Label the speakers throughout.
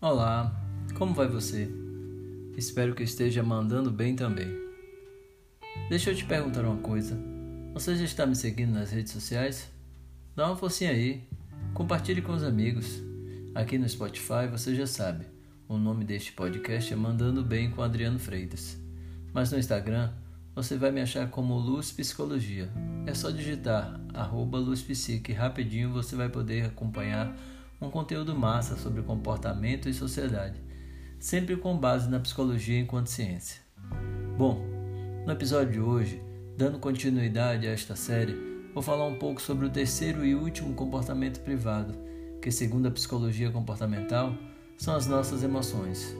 Speaker 1: Olá, como vai você? Espero que esteja mandando bem também. Deixa eu te perguntar uma coisa. Você já está me seguindo nas redes sociais? Dá uma forcinha aí, compartilhe com os amigos. Aqui no Spotify você já sabe, o nome deste podcast é Mandando Bem com Adriano Freitas. Mas no Instagram você vai me achar como Luz Psicologia. É só digitar arroba Psique, rapidinho você vai poder acompanhar um conteúdo massa sobre comportamento e sociedade, sempre com base na psicologia enquanto ciência. Bom, no episódio de hoje, dando continuidade a esta série, vou falar um pouco sobre o terceiro e último comportamento privado, que, segundo a psicologia comportamental, são as nossas emoções.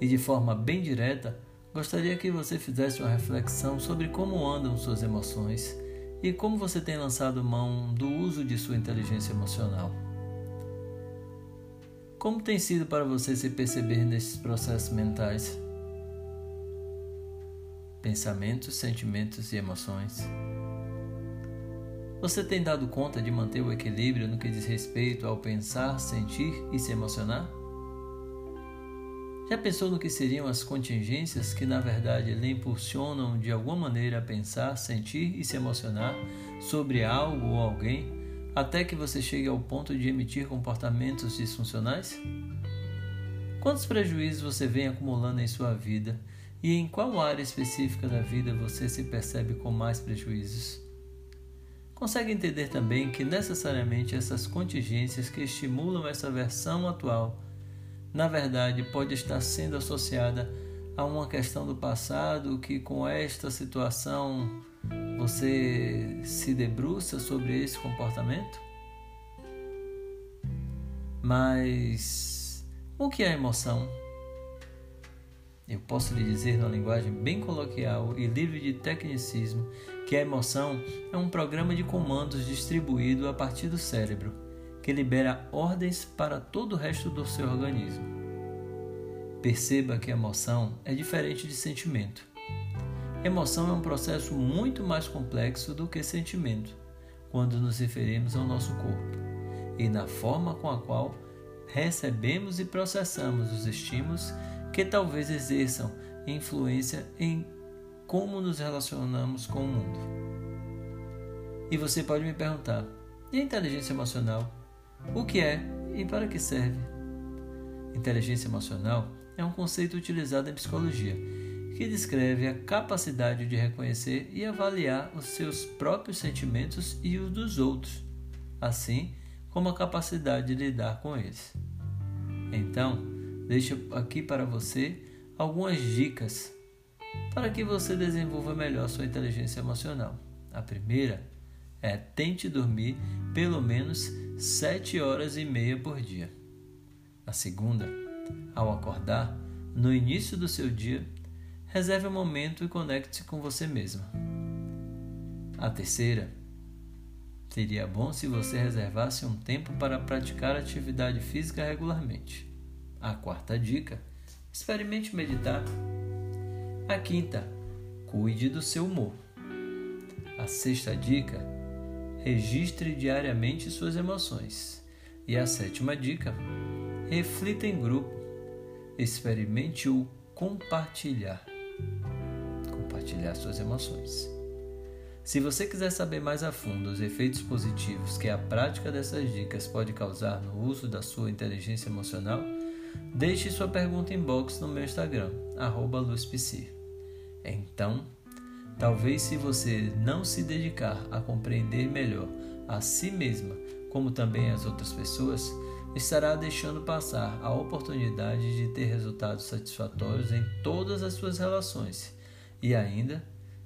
Speaker 1: E de forma bem direta, gostaria que você fizesse uma reflexão sobre como andam suas emoções e como você tem lançado mão do uso de sua inteligência emocional. Como tem sido para você se perceber nesses processos mentais? Pensamentos, sentimentos e emoções. Você tem dado conta de manter o equilíbrio no que diz respeito ao pensar, sentir e se emocionar? Já pensou no que seriam as contingências que, na verdade, lhe impulsionam de alguma maneira a pensar, sentir e se emocionar sobre algo ou alguém até que você chegue ao ponto de emitir comportamentos disfuncionais? Quantos prejuízos você vem acumulando em sua vida e em qual área específica da vida você se percebe com mais prejuízos? Consegue entender também que necessariamente essas contingências que estimulam essa versão atual, na verdade, pode estar sendo associada a uma questão do passado que com esta situação você se debruça sobre esse comportamento? Mas o que é emoção? Eu posso lhe dizer, numa linguagem bem coloquial e livre de tecnicismo, que a emoção é um programa de comandos distribuído a partir do cérebro, que libera ordens para todo o resto do seu organismo. Perceba que a emoção é diferente de sentimento. Emoção é um processo muito mais complexo do que sentimento, quando nos referimos ao nosso corpo e na forma com a qual recebemos e processamos os estímulos que talvez exerçam influência em como nos relacionamos com o mundo. E você pode me perguntar: e a inteligência emocional? O que é e para que serve? Inteligência emocional é um conceito utilizado em psicologia que descreve a capacidade de reconhecer e avaliar os seus próprios sentimentos e os dos outros, assim como a capacidade de lidar com eles. Então, deixo aqui para você algumas dicas para que você desenvolva melhor sua inteligência emocional. A primeira é tente dormir pelo menos 7 horas e meia por dia. A segunda, ao acordar, no início do seu dia, reserve um momento e conecte-se com você mesma. A terceira, seria bom se você reservasse um tempo para praticar atividade física regularmente. A quarta dica, experimente meditar. A quinta, cuide do seu humor. A sexta dica, registre diariamente suas emoções. E a sétima dica, reflita em grupo. Experimente o compartilhar compartilhar suas emoções. Se você quiser saber mais a fundo os efeitos positivos que a prática dessas dicas pode causar no uso da sua inteligência emocional, deixe sua pergunta em box no meu Instagram, luzpc. Então, talvez se você não se dedicar a compreender melhor a si mesma, como também as outras pessoas, estará deixando passar a oportunidade de ter resultados satisfatórios em todas as suas relações e ainda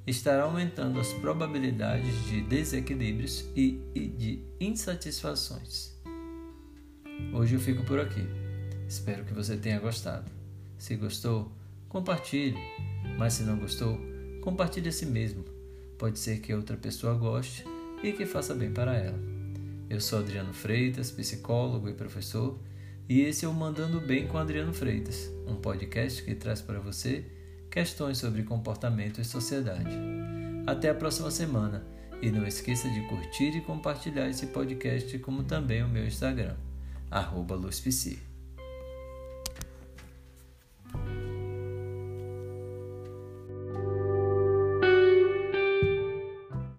Speaker 1: estará aumentando as probabilidades de desequilíbrios e, de insatisfações. Hoje eu fico por aqui. Espero que você tenha gostado. Se gostou, compartilhe. Mas se não gostou, compartilhe a si mesmo. Pode ser que outra pessoa goste e que faça bem para ela. Eu sou Adriano Freitas, psicólogo e professor, e esse é o Mandando Bem com Adriano Freitas, um podcast que traz para você questões sobre comportamento e sociedade. Até a próxima semana e não esqueça de curtir e compartilhar esse podcast, como também o meu Instagram, arroba